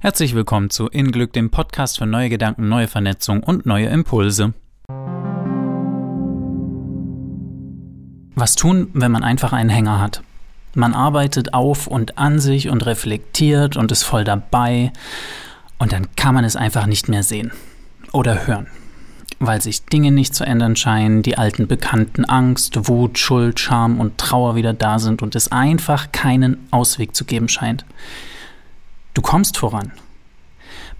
Herzlich willkommen zu In Glück, dem Podcast für neue Gedanken, neue Vernetzung und neue Impulse. Was tun, wenn man einfach einen Hänger hat? Man arbeitet auf und an sich und reflektiert und ist voll dabei und dann kann man es einfach nicht mehr sehen oder hören, weil sich Dinge nicht zu ändern scheinen, die alten bekannten Angst, Wut, Schuld, Scham und Trauer wieder da sind und es einfach keinen Ausweg zu geben scheint. Du kommst voran,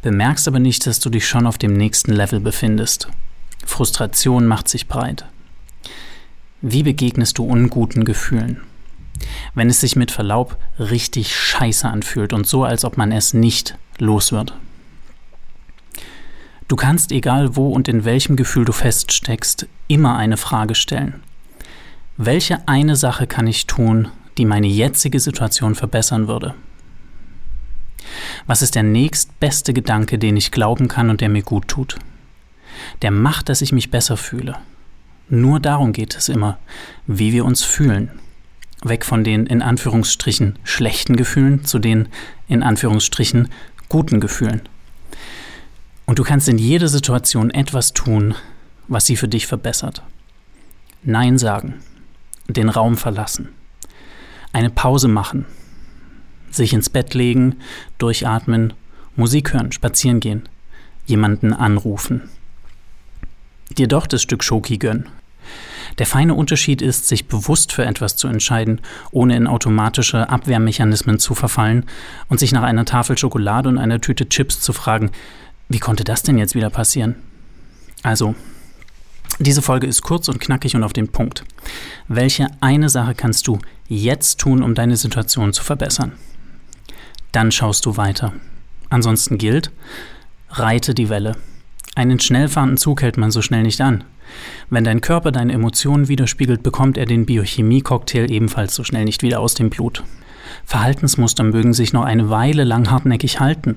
bemerkst aber nicht, dass du dich schon auf dem nächsten Level befindest. Frustration macht sich breit. Wie begegnest du unguten Gefühlen? Wenn es sich mit Verlaub richtig scheiße anfühlt und so, als ob man es nicht los wird. Du kannst, egal wo und in welchem Gefühl du feststeckst, immer eine Frage stellen. Welche eine Sache kann ich tun, die meine jetzige Situation verbessern würde? Was ist der nächstbeste Gedanke, den ich glauben kann und der mir gut tut? Der macht, dass ich mich besser fühle. Nur darum geht es immer, wie wir uns fühlen. Weg von den in Anführungsstrichen schlechten Gefühlen zu den in Anführungsstrichen guten Gefühlen. Und du kannst in jeder Situation etwas tun, was sie für dich verbessert. Nein sagen, den Raum verlassen, eine Pause machen, sich ins Bett legen, durchatmen, Musik hören, spazieren gehen, jemanden anrufen. Dir doch das Stück Schoki gönnen. Der feine Unterschied ist, sich bewusst für etwas zu entscheiden, ohne in automatische Abwehrmechanismen zu verfallen und sich nach einer Tafel Schokolade und einer Tüte Chips zu fragen, wie konnte das denn jetzt wieder passieren? Also, diese Folge ist kurz und knackig und auf den Punkt. Welche eine Sache kannst du jetzt tun, um deine Situation zu verbessern? Dann schaust du weiter. Ansonsten gilt, reite die Welle. Einen schnell fahrenden Zug hält man so schnell nicht an. Wenn dein Körper deine Emotionen widerspiegelt, bekommt er den Biochemie-Cocktail ebenfalls so schnell nicht wieder aus dem Blut. Verhaltensmuster mögen sich noch eine Weile lang hartnäckig halten,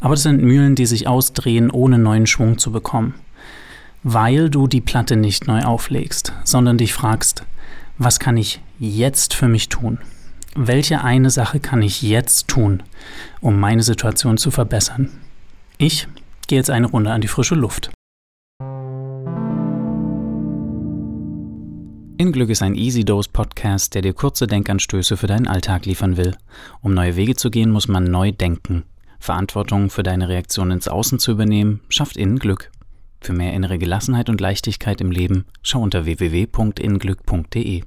aber das sind Mühlen, die sich ausdrehen, ohne neuen Schwung zu bekommen. Weil du die Platte nicht neu auflegst, sondern dich fragst, was kann ich jetzt für mich tun? Welche eine Sache kann ich jetzt tun, um meine Situation zu verbessern? Ich gehe jetzt eine Runde an die frische Luft. In Glück ist ein Easy Dose Podcast, der dir kurze Denkanstöße für deinen Alltag liefern will. Um neue Wege zu gehen, muss man neu denken. Verantwortung für deine Reaktion ins Außen zu übernehmen, schafft innen Glück. Für mehr innere Gelassenheit und Leichtigkeit im Leben schau unter www.inglück.de.